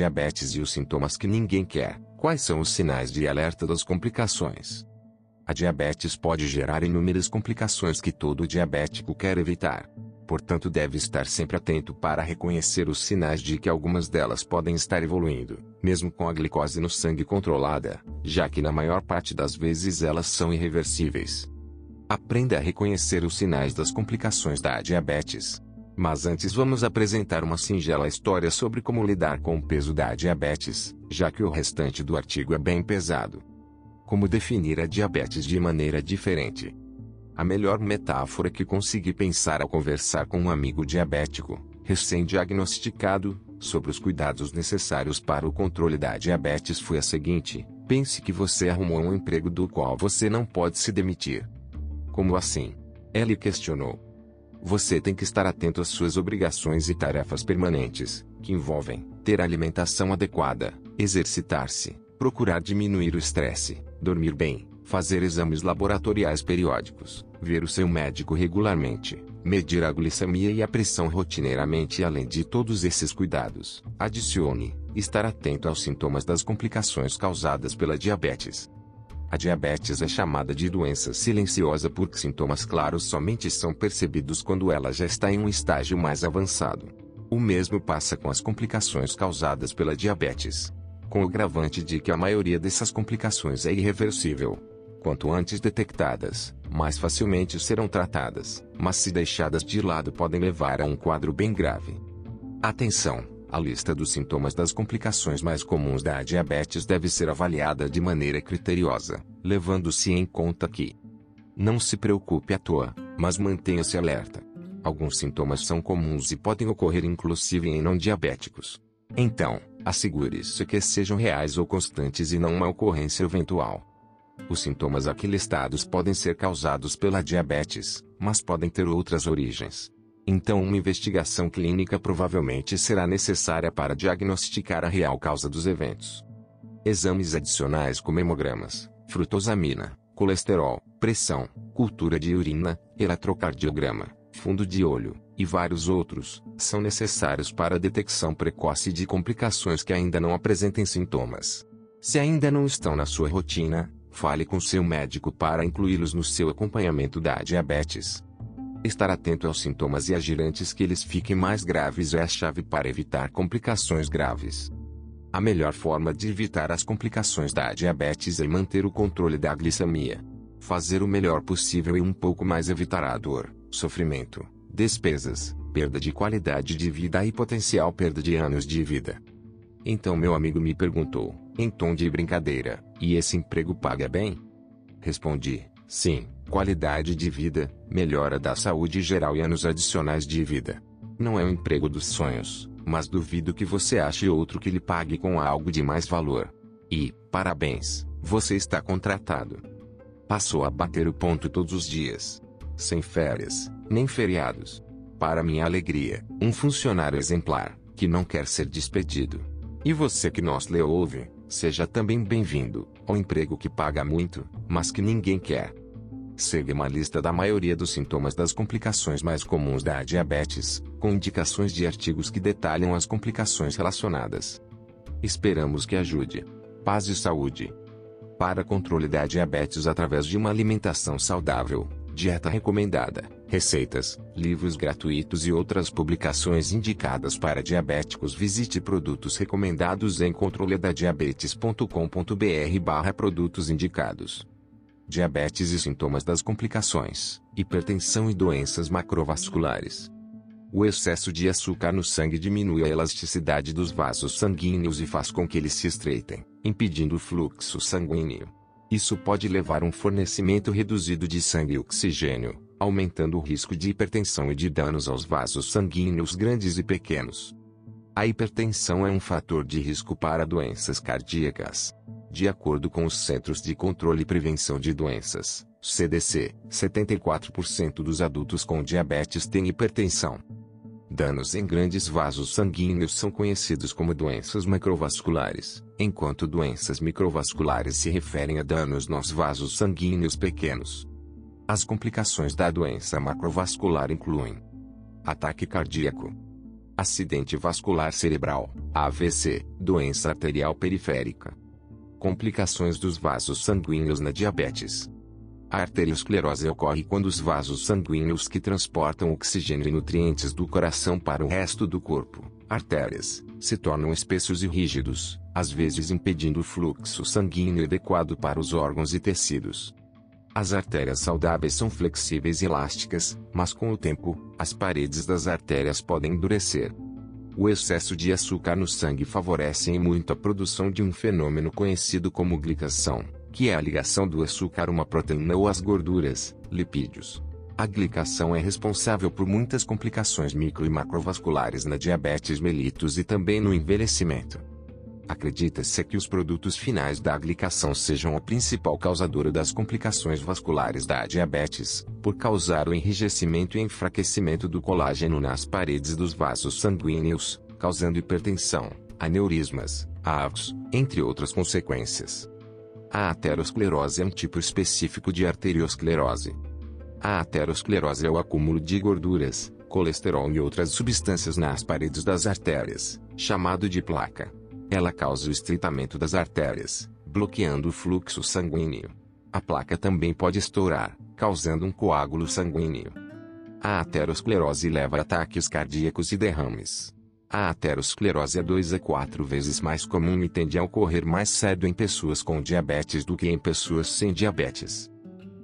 Diabetes e os sintomas que ninguém quer. Quais são os sinais de alerta das complicações? A diabetes pode gerar inúmeras complicações que todo diabético quer evitar. Portanto, deve estar sempre atento para reconhecer os sinais de que algumas delas podem estar evoluindo, mesmo com a glicose no sangue controlada, já que na maior parte das vezes elas são irreversíveis. Aprenda a reconhecer os sinais das complicações da diabetes. Mas antes vamos apresentar uma singela história sobre como lidar com o peso da diabetes, já que o restante do artigo é bem pesado. Como definir a diabetes de maneira diferente? A melhor metáfora que consegui pensar ao conversar com um amigo diabético, recém-diagnosticado, sobre os cuidados necessários para o controle da diabetes foi a seguinte: pense que você arrumou um emprego do qual você não pode se demitir. Como assim? Ele questionou. Você tem que estar atento às suas obrigações e tarefas permanentes, que envolvem ter alimentação adequada, exercitar-se, procurar diminuir o estresse, dormir bem, fazer exames laboratoriais periódicos, ver o seu médico regularmente, medir a glicemia e a pressão rotineiramente e além de todos esses cuidados, adicione, estar atento aos sintomas das complicações causadas pela diabetes. A diabetes é chamada de doença silenciosa porque sintomas claros somente são percebidos quando ela já está em um estágio mais avançado. O mesmo passa com as complicações causadas pela diabetes com o agravante de que a maioria dessas complicações é irreversível. Quanto antes detectadas, mais facilmente serão tratadas, mas se deixadas de lado podem levar a um quadro bem grave. Atenção! A lista dos sintomas das complicações mais comuns da diabetes deve ser avaliada de maneira criteriosa, levando-se em conta que não se preocupe à toa, mas mantenha-se alerta. Alguns sintomas são comuns e podem ocorrer inclusive em não diabéticos. Então, assegure-se que sejam reais ou constantes e não uma ocorrência eventual. Os sintomas aqui listados podem ser causados pela diabetes, mas podem ter outras origens. Então, uma investigação clínica provavelmente será necessária para diagnosticar a real causa dos eventos. Exames adicionais como hemogramas, frutosamina, colesterol, pressão, cultura de urina, eletrocardiograma, fundo de olho, e vários outros, são necessários para a detecção precoce de complicações que ainda não apresentem sintomas. Se ainda não estão na sua rotina, fale com seu médico para incluí-los no seu acompanhamento da diabetes. Estar atento aos sintomas e agir antes que eles fiquem mais graves é a chave para evitar complicações graves. A melhor forma de evitar as complicações da diabetes é manter o controle da glicemia. Fazer o melhor possível e um pouco mais evitar a dor, sofrimento, despesas, perda de qualidade de vida e potencial perda de anos de vida. Então meu amigo me perguntou, em tom de brincadeira, e esse emprego paga bem? Respondi, sim, qualidade de vida, melhora da saúde geral e anos adicionais de vida. Não é o emprego dos sonhos, mas duvido que você ache outro que lhe pague com algo de mais valor. E, parabéns, você está contratado. Passou a bater o ponto todos os dias. Sem férias, nem feriados. Para minha alegria, um funcionário exemplar, que não quer ser despedido. E você que nos lê ouve, seja também bem-vindo ao emprego que paga muito, mas que ninguém quer. Segue uma lista da maioria dos sintomas das complicações mais comuns da diabetes, com indicações de artigos que detalham as complicações relacionadas. Esperamos que ajude. Paz e saúde. Para controle da diabetes através de uma alimentação saudável dieta recomendada, receitas, livros gratuitos e outras publicações indicadas para diabéticos. Visite produtos recomendados em controledadiabetes.com.br barra produtos indicados. Diabetes e sintomas das complicações, hipertensão e doenças macrovasculares. O excesso de açúcar no sangue diminui a elasticidade dos vasos sanguíneos e faz com que eles se estreitem, impedindo o fluxo sanguíneo. Isso pode levar a um fornecimento reduzido de sangue e oxigênio, aumentando o risco de hipertensão e de danos aos vasos sanguíneos grandes e pequenos. A hipertensão é um fator de risco para doenças cardíacas. De acordo com os Centros de Controle e Prevenção de Doenças, CDC, 74% dos adultos com diabetes têm hipertensão. Danos em grandes vasos sanguíneos são conhecidos como doenças macrovasculares, enquanto doenças microvasculares se referem a danos nos vasos sanguíneos pequenos. As complicações da doença macrovascular incluem ataque cardíaco, acidente vascular cerebral, AVC, doença arterial periférica. Complicações dos vasos sanguíneos na diabetes. A arteriosclerose ocorre quando os vasos sanguíneos que transportam oxigênio e nutrientes do coração para o resto do corpo, artérias, se tornam espessos e rígidos, às vezes impedindo o fluxo sanguíneo adequado para os órgãos e tecidos. As artérias saudáveis são flexíveis e elásticas, mas com o tempo, as paredes das artérias podem endurecer. O excesso de açúcar no sangue favorece muito a produção de um fenômeno conhecido como glicação, que é a ligação do açúcar a uma proteína ou às gorduras, lipídios. A glicação é responsável por muitas complicações micro e macrovasculares na diabetes mellitus e também no envelhecimento. Acredita-se que os produtos finais da glicação sejam a principal causadora das complicações vasculares da diabetes, por causar o enrijecimento e enfraquecimento do colágeno nas paredes dos vasos sanguíneos, causando hipertensão, aneurismas, AVs, entre outras consequências. A aterosclerose é um tipo específico de arteriosclerose. A aterosclerose é o acúmulo de gorduras, colesterol e outras substâncias nas paredes das artérias, chamado de placa. Ela causa o estreitamento das artérias, bloqueando o fluxo sanguíneo. A placa também pode estourar, causando um coágulo sanguíneo. A aterosclerose leva a ataques cardíacos e derrames. A aterosclerose é 2 a 4 vezes mais comum e tende a ocorrer mais cedo em pessoas com diabetes do que em pessoas sem diabetes.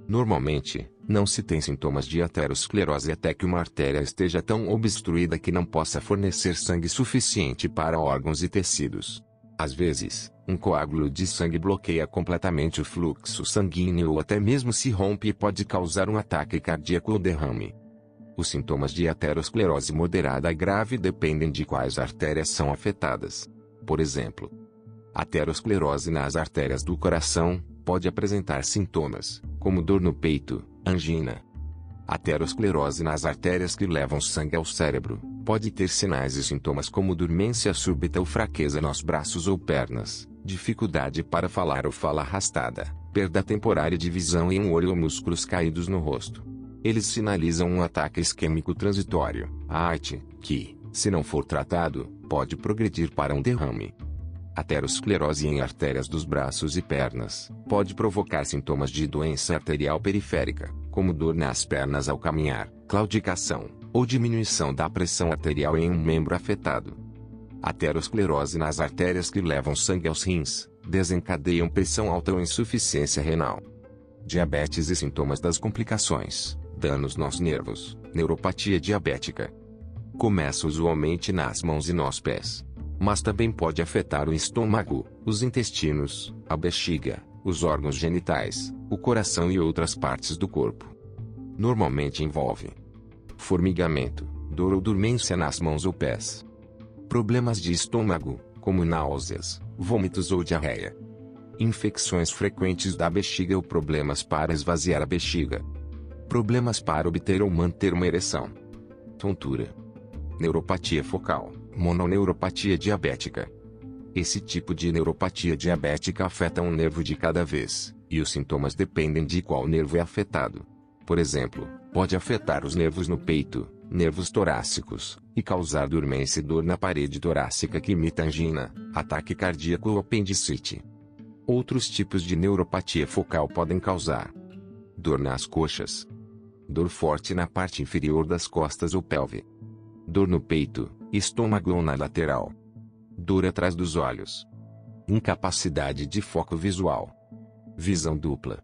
Normalmente, não se tem sintomas de aterosclerose até que uma artéria esteja tão obstruída que não possa fornecer sangue suficiente para órgãos e tecidos. Às vezes, um coágulo de sangue bloqueia completamente o fluxo sanguíneo ou até mesmo se rompe e pode causar um ataque cardíaco ou derrame. Os sintomas de aterosclerose moderada a grave dependem de quais artérias são afetadas. Por exemplo, aterosclerose nas artérias do coração pode apresentar sintomas, como dor no peito, angina. Aterosclerose nas artérias que levam sangue ao cérebro, pode ter sinais e sintomas como dormência súbita ou fraqueza nos braços ou pernas, dificuldade para falar ou fala arrastada, perda temporária de visão e um olho ou músculos caídos no rosto. Eles sinalizam um ataque isquêmico transitório, AIT, que, se não for tratado, pode progredir para um derrame. Aterosclerose em artérias dos braços e pernas pode provocar sintomas de doença arterial periférica, como dor nas pernas ao caminhar, claudicação, ou diminuição da pressão arterial em um membro afetado. Aterosclerose nas artérias que levam sangue aos rins desencadeiam pressão alta ou insuficiência renal. Diabetes e sintomas das complicações, danos nos nervos, neuropatia diabética. Começa usualmente nas mãos e nos pés mas também pode afetar o estômago, os intestinos, a bexiga, os órgãos genitais, o coração e outras partes do corpo. Normalmente envolve formigamento, dor ou dormência nas mãos ou pés. Problemas de estômago, como náuseas, vômitos ou diarreia. Infecções frequentes da bexiga ou problemas para esvaziar a bexiga. Problemas para obter ou manter uma ereção. Tontura. Neuropatia focal mononeuropatia diabética. Esse tipo de neuropatia diabética afeta um nervo de cada vez, e os sintomas dependem de qual nervo é afetado. Por exemplo, pode afetar os nervos no peito, nervos torácicos, e causar dormência e dor na parede torácica que imita angina, ataque cardíaco ou apendicite. Outros tipos de neuropatia focal podem causar dor nas coxas, dor forte na parte inferior das costas ou pelve, dor no peito, estômago na lateral. Dor atrás dos olhos. Incapacidade de foco visual. Visão dupla.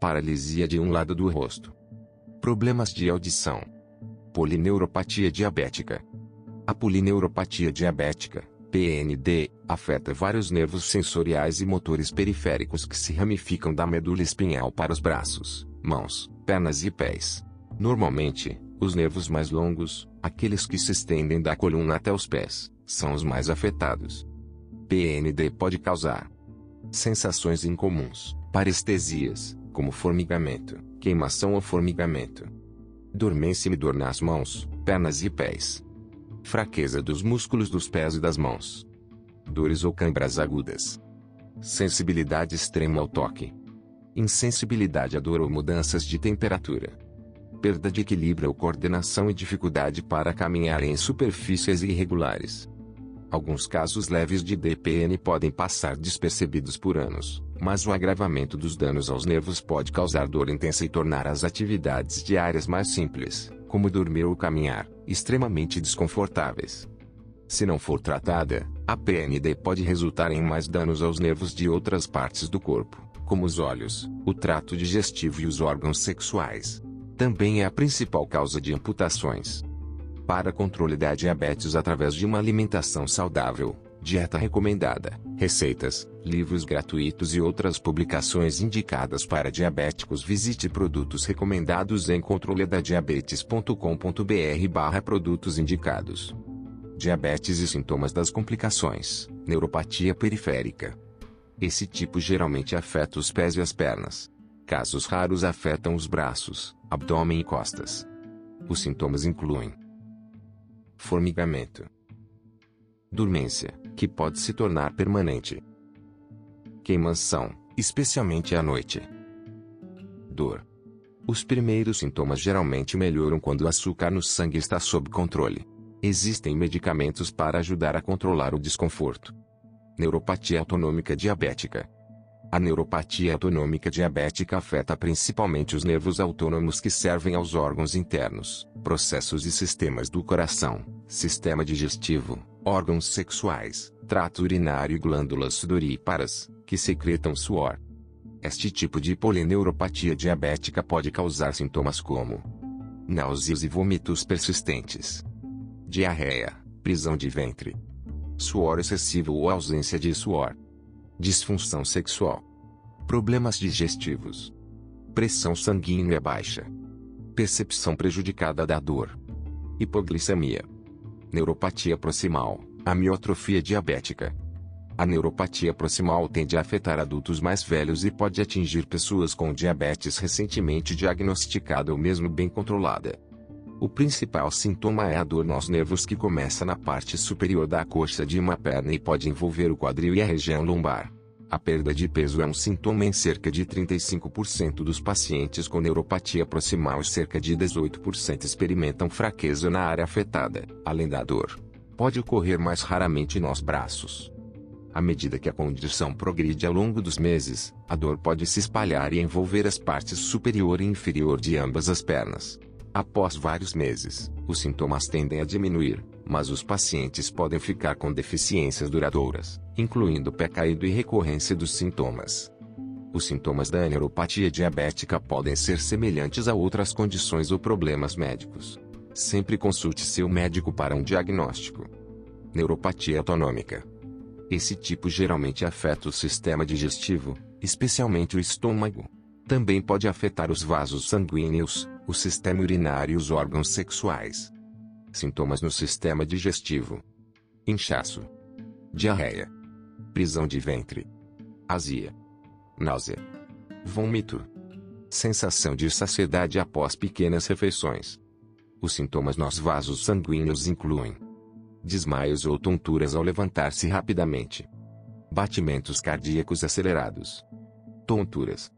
Paralisia de um lado do rosto. Problemas de audição. Polineuropatia diabética. A polineuropatia diabética, PND, afeta vários nervos sensoriais e motores periféricos que se ramificam da medula espinhal para os braços, mãos, pernas e pés. Normalmente, os nervos mais longos, aqueles que se estendem da coluna até os pés, são os mais afetados. PND pode causar sensações incomuns, parestesias, como formigamento, queimação ou formigamento, dormência e dor nas mãos, pernas e pés, fraqueza dos músculos dos pés e das mãos, dores ou câimbras agudas, sensibilidade extrema ao toque, insensibilidade à dor ou mudanças de temperatura perda de equilíbrio ou coordenação e dificuldade para caminhar em superfícies irregulares. Alguns casos leves de DPN podem passar despercebidos por anos, mas o agravamento dos danos aos nervos pode causar dor intensa e tornar as atividades diárias mais simples, como dormir ou caminhar, extremamente desconfortáveis. Se não for tratada, a PND pode resultar em mais danos aos nervos de outras partes do corpo, como os olhos, o trato digestivo e os órgãos sexuais. Também é a principal causa de amputações. Para controle da diabetes através de uma alimentação saudável, dieta recomendada, receitas, livros gratuitos e outras publicações indicadas para diabéticos, visite produtos recomendados em controledadiabetes.com.br/barra produtos indicados diabetes e sintomas das complicações, neuropatia periférica. Esse tipo geralmente afeta os pés e as pernas. Casos raros afetam os braços, abdômen e costas. Os sintomas incluem formigamento, dormência, que pode se tornar permanente, queimação, especialmente à noite, dor. Os primeiros sintomas geralmente melhoram quando o açúcar no sangue está sob controle. Existem medicamentos para ajudar a controlar o desconforto. Neuropatia autonômica diabética. A neuropatia autonômica diabética afeta principalmente os nervos autônomos que servem aos órgãos internos, processos e sistemas do coração, sistema digestivo, órgãos sexuais, trato urinário e glândulas sudoríparas, que secretam suor. Este tipo de polineuropatia diabética pode causar sintomas como náuseas e vômitos persistentes, diarreia, prisão de ventre, suor excessivo ou ausência de suor, disfunção sexual, problemas digestivos, pressão sanguínea baixa, percepção prejudicada da dor, hipoglicemia, neuropatia proximal, amiotrofia diabética. A neuropatia proximal tende a afetar adultos mais velhos e pode atingir pessoas com diabetes recentemente diagnosticada ou mesmo bem controlada. O principal sintoma é a dor nos nervos que começa na parte superior da coxa de uma perna e pode envolver o quadril e a região lombar. A perda de peso é um sintoma em cerca de 35% dos pacientes com neuropatia proximal e cerca de 18% experimentam fraqueza na área afetada, além da dor. Pode ocorrer mais raramente nos braços. À medida que a condição progride ao longo dos meses, a dor pode se espalhar e envolver as partes superior e inferior de ambas as pernas. Após vários meses, os sintomas tendem a diminuir, mas os pacientes podem ficar com deficiências duradouras, incluindo pé caído e recorrência dos sintomas. Os sintomas da neuropatia diabética podem ser semelhantes a outras condições ou problemas médicos. Sempre consulte seu médico para um diagnóstico. Neuropatia autonômica. Esse tipo geralmente afeta o sistema digestivo, especialmente o estômago. Também pode afetar os vasos sanguíneos, o sistema urinário e os órgãos sexuais. Sintomas no sistema digestivo: inchaço, diarreia, prisão de ventre, azia, náusea, vômito, sensação de saciedade após pequenas refeições. Os sintomas nos vasos sanguíneos incluem desmaios ou tonturas ao levantar-se rapidamente, batimentos cardíacos acelerados, tonturas,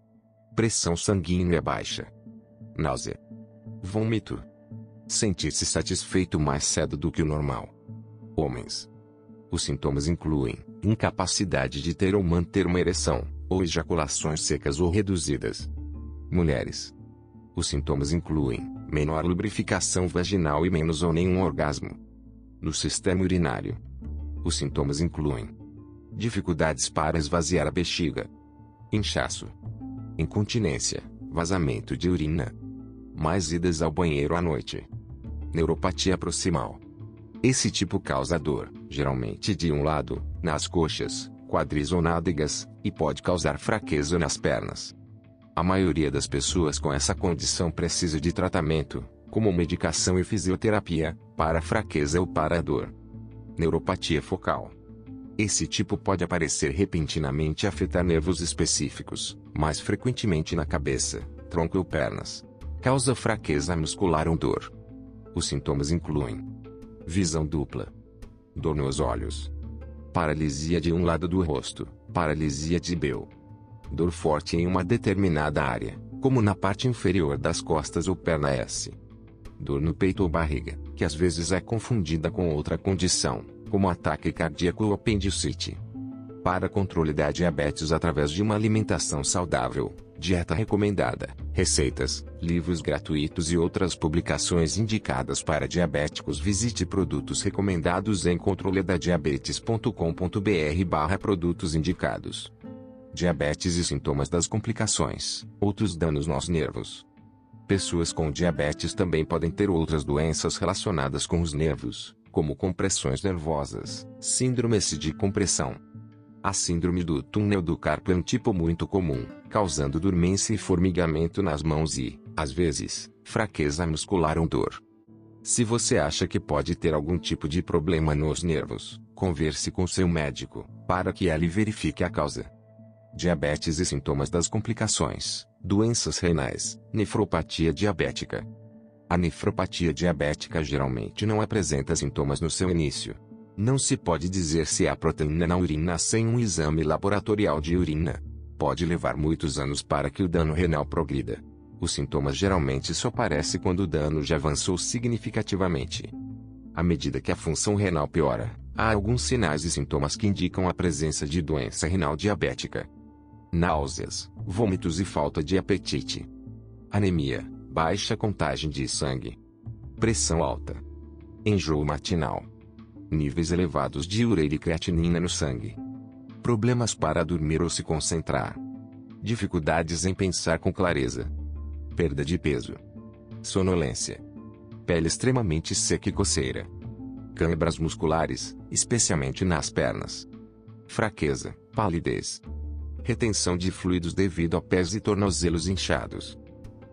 pressão sanguínea baixa náusea, vômito, sentir-se satisfeito mais cedo do que o normal. Homens. Os sintomas incluem incapacidade de ter ou manter uma ereção, ou ejaculações secas ou reduzidas. Mulheres. Os sintomas incluem menor lubrificação vaginal e menos ou nenhum orgasmo. No sistema urinário. Os sintomas incluem dificuldades para esvaziar a bexiga, inchaço, incontinência, vazamento de urina, mais idas ao banheiro à noite. Neuropatia proximal. Esse tipo causa dor, geralmente de um lado, nas coxas, quadris ou nádegas, e pode causar fraqueza nas pernas. A maioria das pessoas com essa condição precisa de tratamento, como medicação e fisioterapia, para fraqueza ou para dor. Neuropatia focal. Esse tipo pode aparecer repentinamente e afetar nervos específicos, mais frequentemente na cabeça, tronco ou pernas. Causa fraqueza muscular ou dor. Os sintomas incluem visão dupla, dor nos olhos, paralisia de um lado do rosto, paralisia de Bell, dor forte em uma determinada área, como na parte inferior das costas ou perna S. Dor no peito ou barriga, que às vezes é confundida com outra condição, como ataque cardíaco ou apendicite. Para controle da diabetes através de uma alimentação saudável, dieta recomendada, receitas, livros gratuitos e outras publicações indicadas para diabéticos. Visite produtos recomendados em controledadiabetes.com.br barra produtos indicados. Diabetes e sintomas das complicações, outros danos nos nervos. Pessoas com diabetes também podem ter outras doenças relacionadas com os nervos, como compressões nervosas, síndromes de compressão, a síndrome do túnel do carpo é um tipo muito comum, causando dormência e formigamento nas mãos e, às vezes, fraqueza muscular ou dor. Se você acha que pode ter algum tipo de problema nos nervos, converse com seu médico, para que ele verifique a causa. Diabetes e sintomas das complicações, doenças renais, nefropatia diabética. A nefropatia diabética geralmente não apresenta sintomas no seu início, não se pode dizer se há proteína na urina sem um exame laboratorial de urina. Pode levar muitos anos para que o dano renal progrida. Os sintomas geralmente só aparecem quando o dano já avançou significativamente. À medida que a função renal piora, há alguns sinais e sintomas que indicam a presença de doença renal diabética. Náuseas, vômitos e falta de apetite. Anemia, baixa contagem de sangue. Pressão alta. Enjoo matinal níveis elevados de ureia e creatinina no sangue. Problemas para dormir ou se concentrar. Dificuldades em pensar com clareza. Perda de peso. Sonolência. Pele extremamente seca e coceira. Câimbras musculares, especialmente nas pernas. Fraqueza, palidez. Retenção de fluidos devido a pés e tornozelos inchados.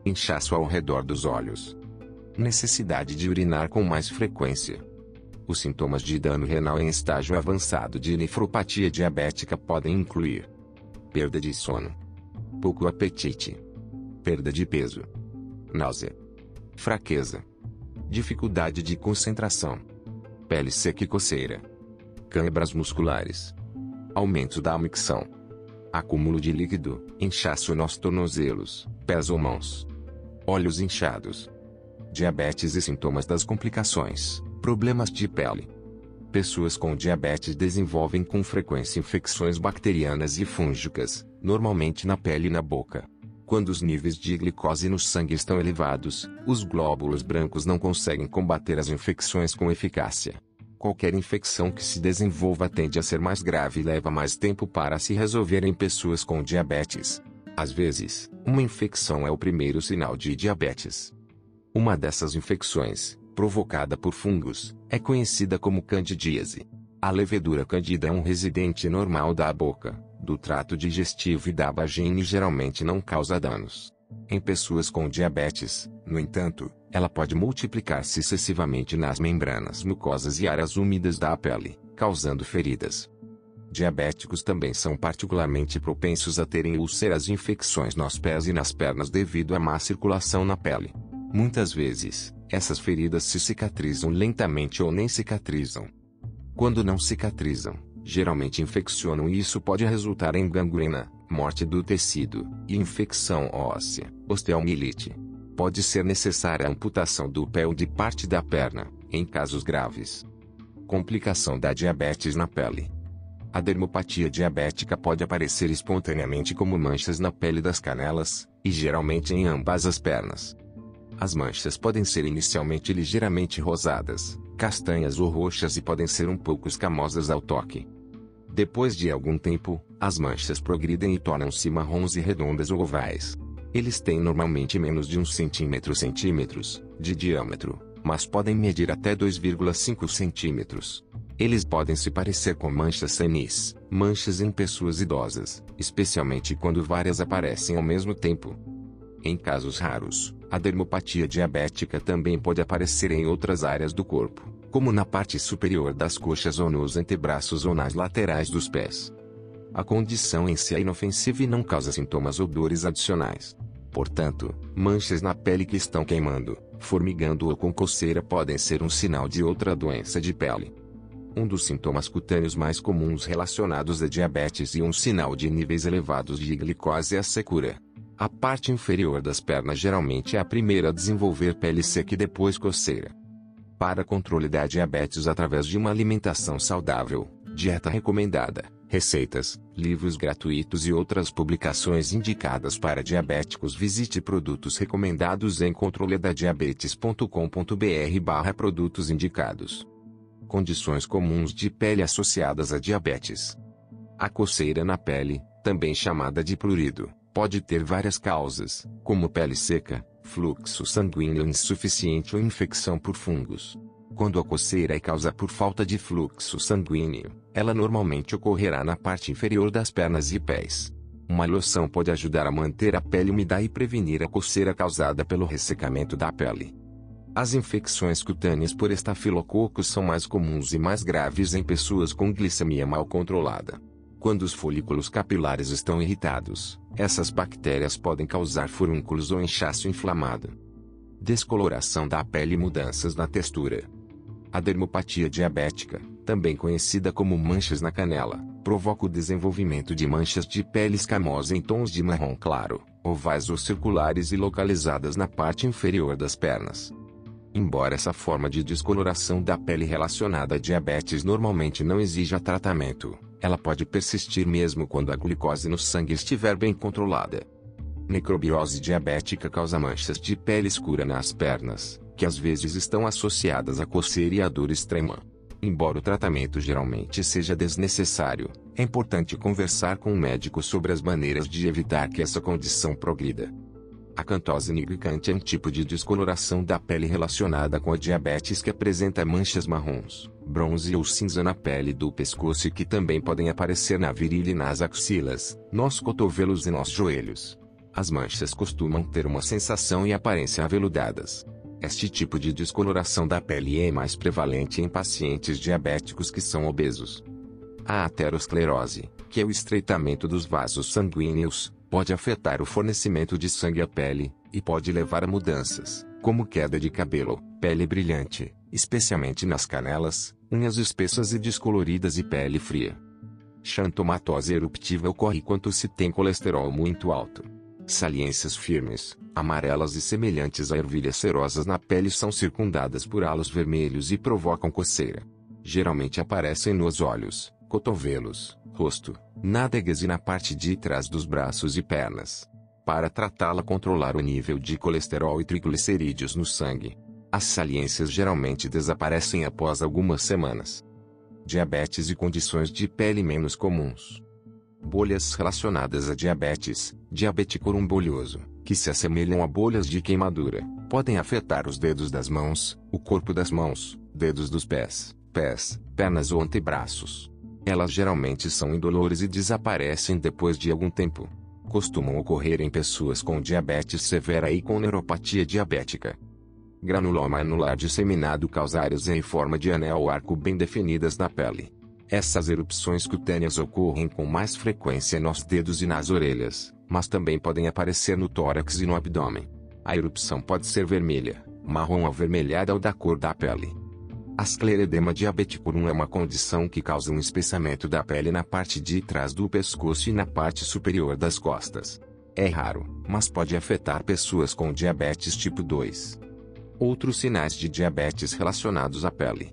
Inchaço ao redor dos olhos. Necessidade de urinar com mais frequência. Os sintomas de dano renal em estágio avançado de nefropatia diabética podem incluir perda de sono, pouco apetite, perda de peso, náusea, fraqueza, dificuldade de concentração, pele seca e coceira, câimbras musculares, aumento da micção, acúmulo de líquido, inchaço nos tornozelos, pés ou mãos, olhos inchados, diabetes e sintomas das complicações. Problemas de pele. Pessoas com diabetes desenvolvem com frequência infecções bacterianas e fúngicas, normalmente na pele e na boca. Quando os níveis de glicose no sangue estão elevados, os glóbulos brancos não conseguem combater as infecções com eficácia. Qualquer infecção que se desenvolva tende a ser mais grave e leva mais tempo para se resolver em pessoas com diabetes. Às vezes, uma infecção é o primeiro sinal de diabetes. Uma dessas infecções, provocada por fungos, é conhecida como candidíase. A levedura candida é um residente normal da boca, do trato digestivo e da vagina e geralmente não causa danos. Em pessoas com diabetes, no entanto, ela pode multiplicar-se excessivamente nas membranas mucosas e áreas úmidas da pele, causando feridas. Diabéticos também são particularmente propensos a terem úlceras e infecções nos pés e nas pernas devido à má circulação na pele. Muitas vezes, essas feridas se cicatrizam lentamente ou nem cicatrizam. Quando não cicatrizam, geralmente infeccionam e isso pode resultar em gangrena, morte do tecido, e infecção óssea, osteomielite. Pode ser necessária a amputação do pé ou de parte da perna, em casos graves. Complicação da diabetes na pele. A dermopatia diabética pode aparecer espontaneamente como manchas na pele das canelas, e geralmente em ambas as pernas. As manchas podem ser inicialmente ligeiramente rosadas, castanhas ou roxas e podem ser um pouco escamosas ao toque. Depois de algum tempo, as manchas progridem e tornam-se marrons e redondas ou ovais. Eles têm normalmente menos de 1 centímetro centímetros de diâmetro, mas podem medir até 2,5 centímetros. Eles podem se parecer com manchas senis, manchas em pessoas idosas, especialmente quando várias aparecem ao mesmo tempo. Em casos raros, a dermopatia diabética também pode aparecer em outras áreas do corpo, como na parte superior das coxas ou nos antebraços ou nas laterais dos pés. A condição em si é inofensiva e não causa sintomas ou dores adicionais. Portanto, manchas na pele que estão queimando, formigando ou com coceira podem ser um sinal de outra doença de pele. Um dos sintomas cutâneos mais comuns relacionados a diabetes e um sinal de níveis elevados de glicose é a secura. A parte inferior das pernas geralmente é a primeira a desenvolver pele seca e depois coceira. Para controle da diabetes através de uma alimentação saudável, dieta recomendada, receitas, livros gratuitos e outras publicações indicadas para diabéticos, visite produtos recomendados em controledadiabetes.com.br/barra produtos indicados. Condições comuns de pele associadas a diabetes. A coceira na pele, também chamada de prurido, pode ter várias causas, como pele seca, fluxo sanguíneo insuficiente ou infecção por fungos. Quando a coceira é causa por falta de fluxo sanguíneo, ela normalmente ocorrerá na parte inferior das pernas e pés. Uma loção pode ajudar a manter a pele úmida e prevenir a coceira causada pelo ressecamento da pele. As infecções cutâneas por estafilococcus são mais comuns e mais graves em pessoas com glicemia mal controlada. Quando os folículos capilares estão irritados, essas bactérias podem causar furúnculos ou inchaço inflamado. Descoloração da pele e mudanças na textura. A dermopatia diabética, também conhecida como manchas na canela, provoca o desenvolvimento de manchas de pele escamosa em tons de marrom claro, ovais ou circulares e localizadas na parte inferior das pernas. Embora essa forma de descoloração da pele relacionada a diabetes normalmente não exija tratamento, ela pode persistir mesmo quando a glicose no sangue estiver bem controlada. Necrobiose diabética causa manchas de pele escura nas pernas, que às vezes estão associadas a coceira e a dor extrema. Embora o tratamento geralmente seja desnecessário, é importante conversar com o médico sobre as maneiras de evitar que essa condição progrida. A cantose nigricante é um tipo de descoloração da pele relacionada com a diabetes que apresenta manchas marrons, bronze ou cinza na pele do pescoço e que também podem aparecer na virilha e nas axilas, nos cotovelos e nos joelhos. As manchas costumam ter uma sensação e aparência aveludadas. Este tipo de descoloração da pele é mais prevalente em pacientes diabéticos que são obesos. A aterosclerose, que é o estreitamento dos vasos sanguíneos, pode afetar o fornecimento de sangue à pele, e pode levar a mudanças, como queda de cabelo, pele brilhante, especialmente nas canelas, unhas espessas e descoloridas e pele fria. Xantomatose eruptiva ocorre quando se tem colesterol muito alto. Saliências firmes, amarelas e semelhantes a ervilhas cerosas na pele são circundadas por halos vermelhos e provocam coceira. Geralmente aparecem nos olhos, cotovelos, rosto, nádegas e na parte de trás dos braços e pernas. Para tratá-la controlar o nível de colesterol e triglicerídeos no sangue. As saliências geralmente desaparecem após algumas semanas. Diabetes e condições de pele menos comuns. Bolhas relacionadas a diabetes, diabeticorum bolhoso, que se assemelham a bolhas de queimadura, podem afetar os dedos das mãos, o corpo das mãos, dedos dos pés, pés, pernas ou antebraços. Elas geralmente são indolores e desaparecem depois de algum tempo. Costumam ocorrer em pessoas com diabetes severa e com neuropatia diabética. Granuloma anular disseminado causa áreas em forma de anel ou arco bem definidas na pele. Essas erupções cutâneas ocorrem com mais frequência nos dedos e nas orelhas, mas também podem aparecer no tórax e no abdômen. A erupção pode ser vermelha, marrom avermelhada ou da cor da pele. A escleredema diabeticorum é uma condição que causa um espessamento da pele na parte de trás do pescoço e na parte superior das costas. É raro, mas pode afetar pessoas com diabetes tipo 2. Outros sinais de diabetes relacionados à pele.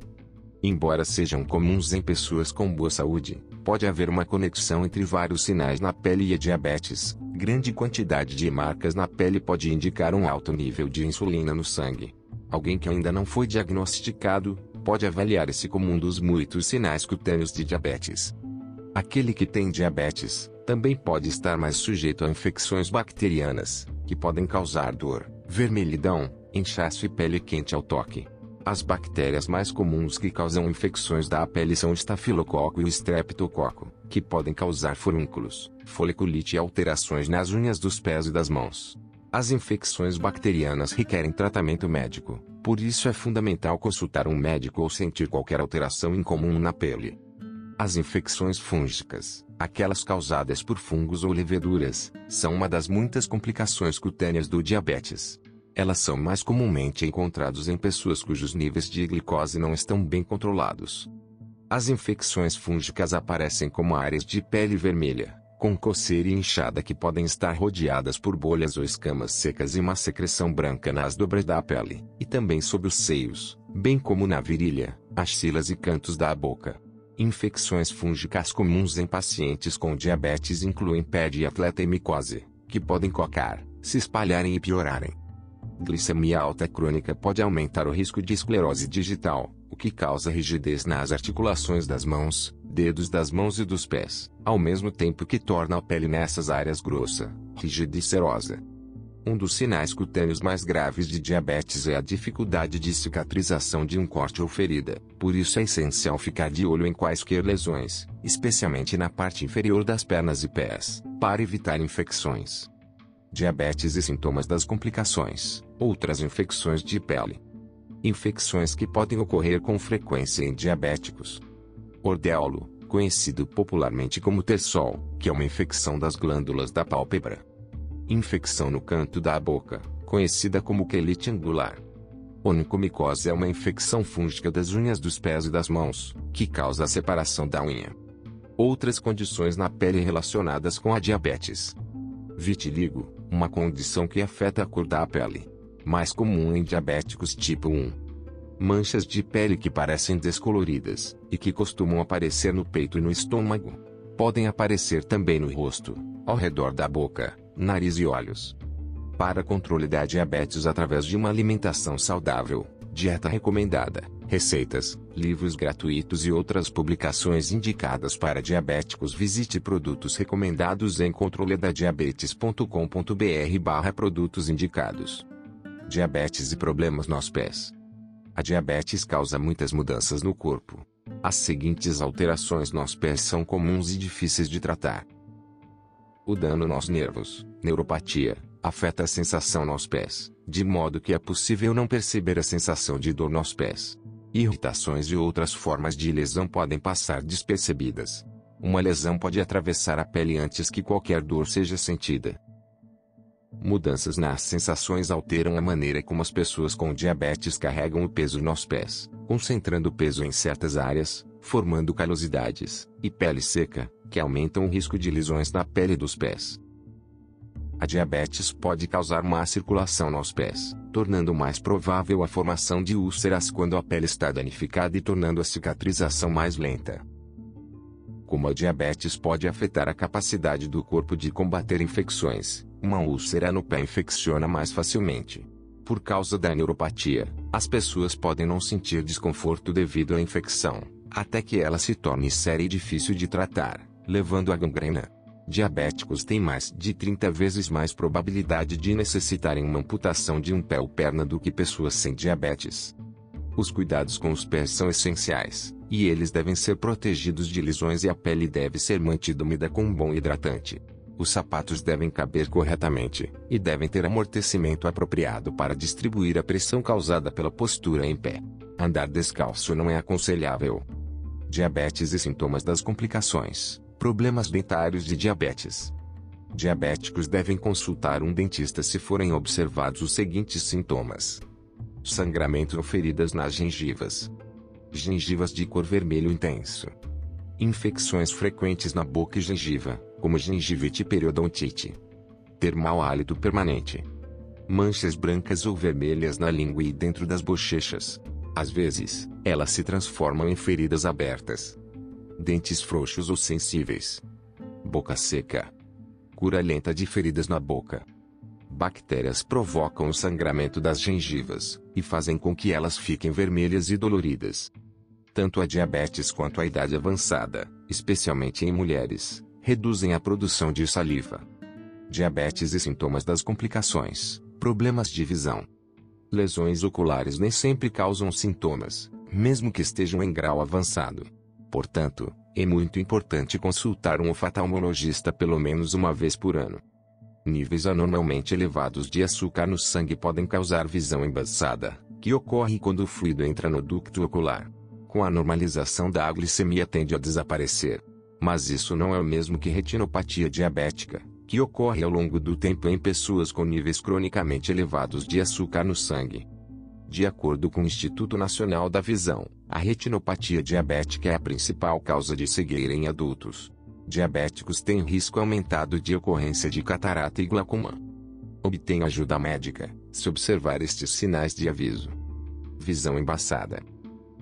Embora sejam comuns em pessoas com boa saúde, pode haver uma conexão entre vários sinais na pele e a diabetes. Grande quantidade de marcas na pele pode indicar um alto nível de insulina no sangue. Alguém que ainda não foi diagnosticado, pode avaliar esse como um dos muitos sinais cutâneos de diabetes. Aquele que tem diabetes também pode estar mais sujeito a infecções bacterianas, que podem causar dor, vermelhidão, inchaço e pele quente ao toque. As bactérias mais comuns que causam infecções da pele são o estafilococo e o streptococo, que podem causar furúnculos, foliculite e alterações nas unhas dos pés e das mãos. As infecções bacterianas requerem tratamento médico, por isso é fundamental consultar um médico ou sentir qualquer alteração incomum na pele. As infecções fúngicas, aquelas causadas por fungos ou leveduras, são uma das muitas complicações cutâneas do diabetes. Elas são mais comumente encontradas em pessoas cujos níveis de glicose não estão bem controlados. As infecções fúngicas aparecem como áreas de pele vermelha, com coceira e inchada que podem estar rodeadas por bolhas ou escamas secas e uma secreção branca nas dobras da pele, e também sob os seios, bem como na virilha, axilas e cantos da boca. Infecções fúngicas comuns em pacientes com diabetes incluem pele e atleta e micose, que podem cocar, se espalharem e piorarem. Glicemia alta crônica pode aumentar o risco de esclerose digital, o que causa rigidez nas articulações das mãos, dedos das mãos e dos pés, ao mesmo tempo que torna a pele nessas áreas grossa, rígida e serosa. Um dos sinais cutâneos mais graves de diabetes é a dificuldade de cicatrização de um corte ou ferida, por isso é essencial ficar de olho em quaisquer lesões, especialmente na parte inferior das pernas e pés, para evitar infecções. Diabetes e sintomas das complicações, outras infecções de pele. Infecções que podem ocorrer com frequência em diabéticos. Ordeolo, conhecido popularmente como tersol, que é uma infecção das glândulas da pálpebra Infecção no canto da boca, conhecida como quelite angular. Onicomicose é uma infecção fúngica das unhas dos pés e das mãos, que causa a separação da unha. Outras condições na pele relacionadas com a diabetes. Vitiligo, uma condição que afeta a cor da pele. Mais comum em diabéticos tipo 1. Manchas de pele que parecem descoloridas, e que costumam aparecer no peito e no estômago. Podem aparecer também no rosto, ao redor da boca, nariz e olhos. Para controle da diabetes através de uma alimentação saudável, dieta recomendada, receitas, livros gratuitos e outras publicações indicadas para diabéticos, visite produtos recomendados em controledadiabetes.com.br/barra produtos indicados. Diabetes e problemas nos pés. A diabetes causa muitas mudanças no corpo. As seguintes alterações nos pés são comuns e difíceis de tratar. O dano nos nervos, neuropatia, afeta a sensação nos pés, de modo que é possível não perceber a sensação de dor nos pés. Irritações e outras formas de lesão podem passar despercebidas. Uma lesão pode atravessar a pele antes que qualquer dor seja sentida. Mudanças nas sensações alteram a maneira como as pessoas com diabetes carregam o peso nos pés, concentrando o peso em certas áreas, formando calosidades e pele seca, que aumentam o risco de lesões na pele dos pés. A diabetes pode causar má circulação nos pés, tornando mais provável a formação de úlceras quando a pele está danificada e tornando a cicatrização mais lenta. Como a diabetes pode afetar a capacidade do corpo de combater infecções, uma úlcera no pé infecciona mais facilmente. Por causa da neuropatia, as pessoas podem não sentir desconforto devido à infecção, até que ela se torne séria e difícil de tratar levando à gangrena. Diabéticos têm mais de 30 vezes mais probabilidade de necessitarem uma amputação de um pé ou perna do que pessoas sem diabetes. Os cuidados com os pés são essenciais, e eles devem ser protegidos de lesões e a pele deve ser mantida úmida com um bom hidratante. Os sapatos devem caber corretamente, e devem ter amortecimento apropriado para distribuir a pressão causada pela postura em pé. Andar descalço não é aconselhável. Diabetes e sintomas das complicações. Problemas dentários de diabetes. Diabéticos devem consultar um dentista se forem observados os seguintes sintomas: sangramento ou feridas nas gengivas, gengivas de cor vermelho intenso, infecções frequentes na boca e gengiva, como gengivite e periodontite, ter mau hálito permanente, manchas brancas ou vermelhas na língua e dentro das bochechas. Às vezes, elas se transformam em feridas abertas dentes frouxos ou sensíveis, boca seca, cura lenta de feridas na boca. Bactérias provocam o sangramento das gengivas e fazem com que elas fiquem vermelhas e doloridas. Tanto a diabetes quanto a idade avançada, especialmente em mulheres, reduzem a produção de saliva. Diabetes e sintomas das complicações, problemas de visão. Lesões oculares nem sempre causam sintomas, mesmo que estejam em grau avançado. Portanto, é muito importante consultar um oftalmologista pelo menos uma vez por ano. Níveis anormalmente elevados de açúcar no sangue podem causar visão embaçada, que ocorre quando o fluido entra no ducto ocular. Com a normalização da glicemia tende a desaparecer. Mas isso não é o mesmo que retinopatia diabética, que ocorre ao longo do tempo em pessoas com níveis cronicamente elevados de açúcar no sangue. De acordo com o Instituto Nacional da Visão, a retinopatia diabética é a principal causa de cegueira em adultos. Diabéticos têm risco aumentado de ocorrência de catarata e glaucoma. Obtenha ajuda médica, se observar estes sinais de aviso. Visão embaçada.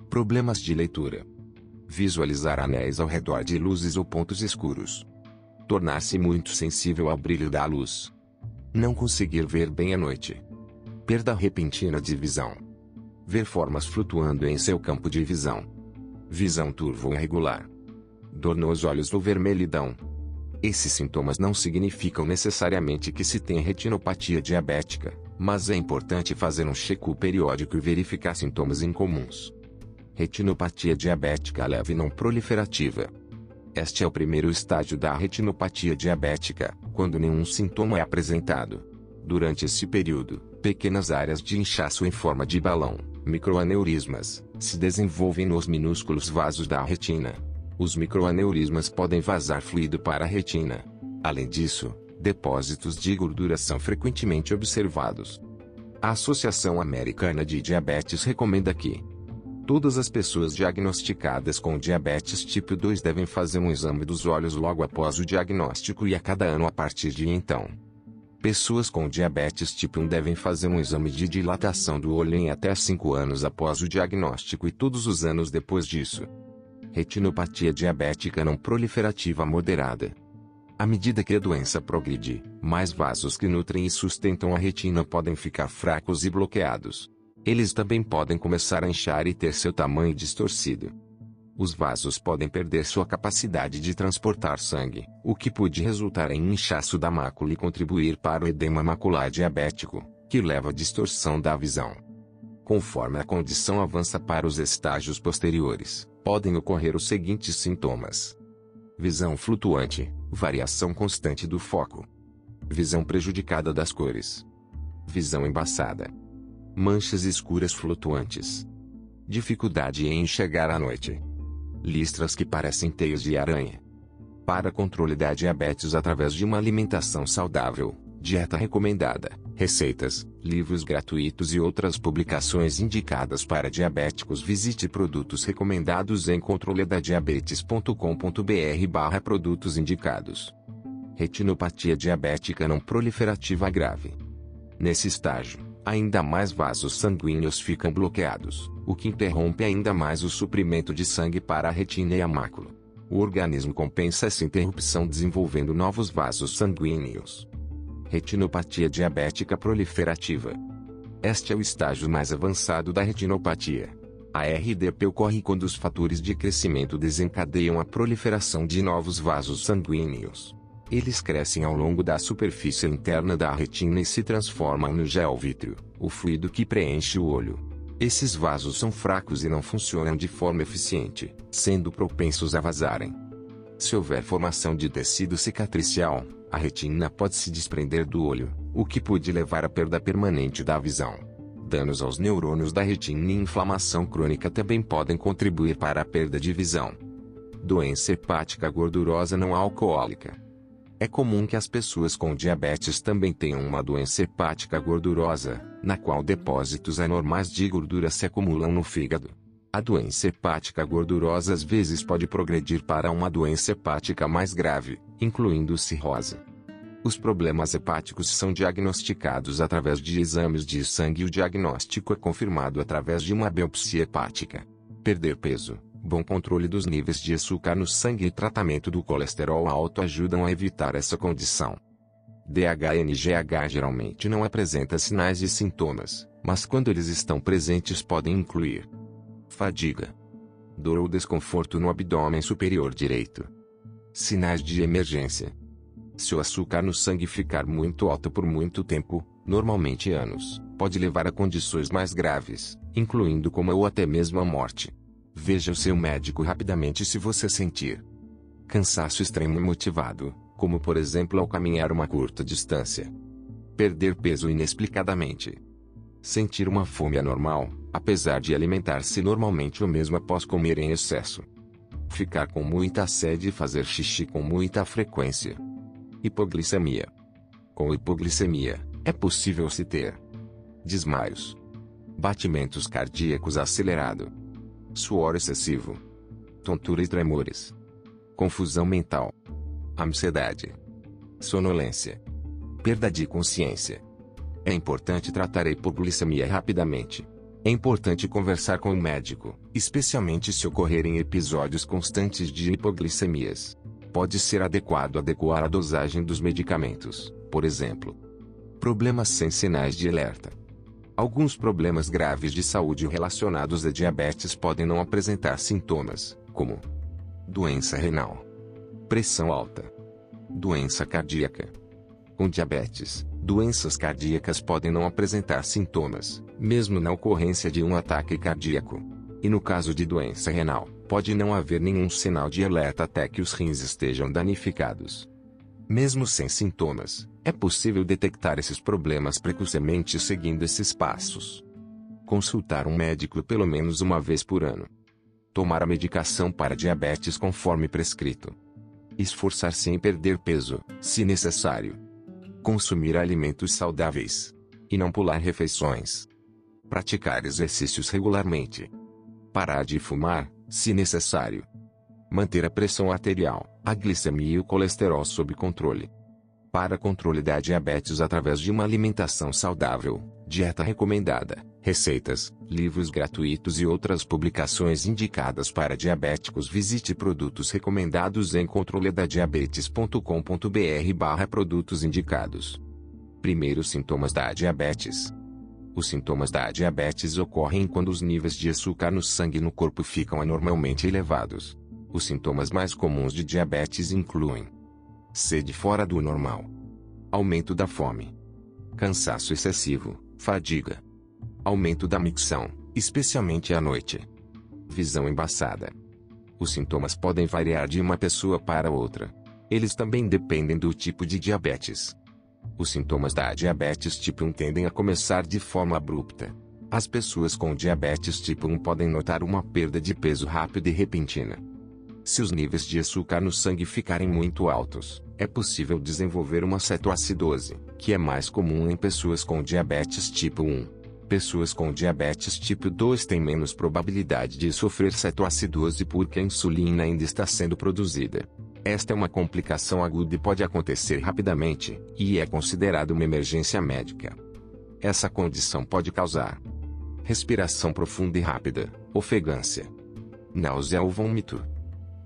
Problemas de leitura. Visualizar anéis ao redor de luzes ou pontos escuros. Tornar-se muito sensível ao brilho da luz. Não conseguir ver bem à noite. Perda repentina de visão. Ver formas flutuando em seu campo de visão. Visão turvo irregular. Dor nos olhos ou vermelhidão. Esses sintomas não significam necessariamente que se tem retinopatia diabética, mas é importante fazer um check-up periódico e verificar sintomas incomuns. Retinopatia diabética leve não proliferativa. Este é o primeiro estágio da retinopatia diabética, quando nenhum sintoma é apresentado. Durante esse período, pequenas áreas de inchaço em forma de balão, microaneurismas, se desenvolvem nos minúsculos vasos da retina. Os microaneurismas podem vazar fluido para a retina. Além disso, depósitos de gordura são frequentemente observados. A Associação Americana de Diabetes recomenda que todas as pessoas diagnosticadas com diabetes tipo 2 devem fazer um exame dos olhos logo após o diagnóstico e a cada ano a partir de então. Pessoas com diabetes tipo 1 devem fazer um exame de dilatação do olho em até 5 anos após o diagnóstico e todos os anos depois disso. Retinopatia diabética não proliferativa moderada. À medida que a doença progride, mais vasos que nutrem e sustentam a retina podem ficar fracos e bloqueados. Eles também podem começar a inchar e ter seu tamanho distorcido. Os vasos podem perder sua capacidade de transportar sangue, o que pode resultar em inchaço da mácula e contribuir para o edema macular diabético, que leva à distorção da visão. Conforme a condição avança para os estágios posteriores, podem ocorrer os seguintes sintomas: visão flutuante, variação constante do foco, visão prejudicada das cores, visão embaçada, manchas escuras flutuantes, dificuldade em enxergar à noite listras que parecem teias de aranha. Para controle da diabetes através de uma alimentação saudável, dieta recomendada, receitas, livros gratuitos e outras publicações indicadas para diabéticos, visite produtos recomendados em controledadiabetes.com.br barra produtos indicados. Retinopatia diabética não proliferativa grave. Nesse estágio, ainda mais vasos sanguíneos ficam bloqueados, o que interrompe ainda mais o suprimento de sangue para a retina e a mácula. O organismo compensa essa interrupção desenvolvendo novos vasos sanguíneos. Retinopatia diabética proliferativa. Este é o estágio mais avançado da retinopatia. A RDP ocorre quando os fatores de crescimento desencadeiam a proliferação de novos vasos sanguíneos. Eles crescem ao longo da superfície interna da retina e se transformam no gel vítreo, o fluido que preenche o olho. Esses vasos são fracos e não funcionam de forma eficiente, sendo propensos a vazarem. Se houver formação de tecido cicatricial, a retina pode se desprender do olho, o que pode levar à perda permanente da visão. Danos aos neurônios da retina e inflamação crônica também podem contribuir para a perda de visão. Doença hepática gordurosa não alcoólica. É comum que as pessoas com diabetes também tenham uma doença hepática gordurosa, na qual depósitos anormais de gordura se acumulam no fígado. A doença hepática gordurosa às vezes pode progredir para uma doença hepática mais grave, incluindo cirrose. Os problemas hepáticos são diagnosticados através de exames de sangue e o diagnóstico é confirmado através de uma biopsia hepática. Perder peso, bom controle dos níveis de açúcar no sangue e tratamento do colesterol alto ajudam a evitar essa condição. DHNGH geralmente não apresenta sinais e sintomas, mas quando eles estão presentes podem incluir fadiga, dor ou desconforto no abdômen superior direito, sinais de emergência. Se o açúcar no sangue ficar muito alto por muito tempo, normalmente anos, pode levar a condições mais graves, incluindo coma ou até mesmo a morte. Veja o seu médico rapidamente se você sentir cansaço extremo motivado, como por exemplo ao caminhar uma curta distância. Perder peso inexplicadamente. Sentir uma fome anormal, apesar de alimentar-se normalmente ou mesmo após comer em excesso. Ficar com muita sede e fazer xixi com muita frequência. Hipoglicemia. Com hipoglicemia, é possível se ter desmaios, batimentos cardíacos acelerado, suor excessivo, tontura e tremores, confusão mental, ansiedade, sonolência, perda de consciência. É importante tratar a hipoglicemia rapidamente. É importante conversar com o médico, especialmente se ocorrerem episódios constantes de hipoglicemias. Pode ser adequado adequar a dosagem dos medicamentos, por exemplo. Problemas sem sinais de alerta. Alguns problemas graves de saúde relacionados a diabetes podem não apresentar sintomas, como doença renal, pressão alta, doença cardíaca. Com diabetes, doenças cardíacas podem não apresentar sintomas, mesmo na ocorrência de um ataque cardíaco. E no caso de doença renal, pode não haver nenhum sinal de alerta até que os rins estejam danificados. Mesmo sem sintomas, é possível detectar esses problemas precocemente seguindo esses passos. Consultar um médico pelo menos uma vez por ano. Tomar a medicação para diabetes conforme prescrito. Esforçar-se em perder peso, se necessário. Consumir alimentos saudáveis. E não pular refeições. Praticar exercícios regularmente. Parar de fumar, se necessário. Manter a pressão arterial, a glicemia e o colesterol sob controle. Para controle da diabetes através de uma alimentação saudável, dieta recomendada, receitas, livros gratuitos e outras publicações indicadas para diabéticos, visite produtos recomendados em controledadiabetes.com.br/barra produtos indicados. Primeiros sintomas da diabetes. Os sintomas da diabetes ocorrem quando os níveis de açúcar no sangue no corpo ficam anormalmente elevados. Os sintomas mais comuns de diabetes incluem sede fora do normal, aumento da fome, cansaço excessivo, fadiga, aumento da micção, especialmente à noite, visão embaçada. Os sintomas podem variar de uma pessoa para outra. Eles também dependem do tipo de diabetes. Os sintomas da diabetes tipo 1 tendem a começar de forma abrupta. As pessoas com diabetes tipo 1 podem notar uma perda de peso rápida e repentina. Se os níveis de açúcar no sangue ficarem muito altos, é possível desenvolver uma cetoacidose, que é mais comum em pessoas com diabetes tipo 1. Pessoas com diabetes tipo 2 têm menos probabilidade de sofrer cetoacidose porque a insulina ainda está sendo produzida. Esta é uma complicação aguda e pode acontecer rapidamente, e é considerada uma emergência médica. Essa condição pode causar respiração profunda e rápida, ofegância, náusea ou vômito,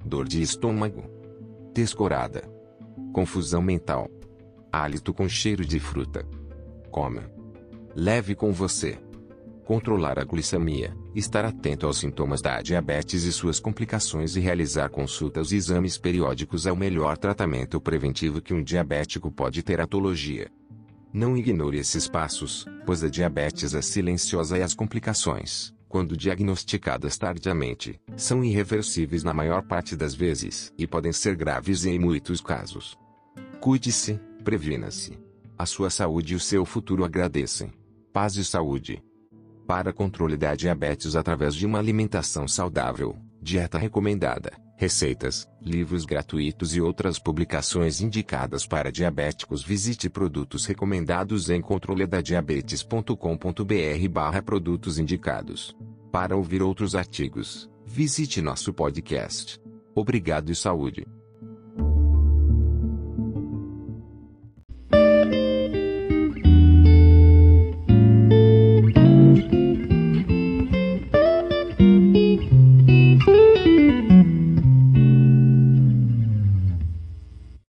dor de estômago, descorada, confusão mental, hálito com cheiro de fruta. Coma. Leve com você. Controlar a glicemia, estar atento aos sintomas da diabetes e suas complicações e realizar consultas e exames periódicos é o melhor tratamento preventivo que um diabético pode ter atologia. Não ignore esses passos, pois a diabetes é silenciosa e as complicações, quando diagnosticadas tardiamente, são irreversíveis na maior parte das vezes e podem ser graves em muitos casos. Cuide-se, previna-se. A sua saúde e o seu futuro agradecem. Paz e saúde para controle da diabetes através de uma alimentação saudável, dieta recomendada, receitas, livros gratuitos e outras publicações indicadas para diabéticos. Visite produtos recomendados em controledadiabetes.com.br/barra produtos indicados. Para ouvir outros artigos, visite nosso podcast. Obrigado e saúde.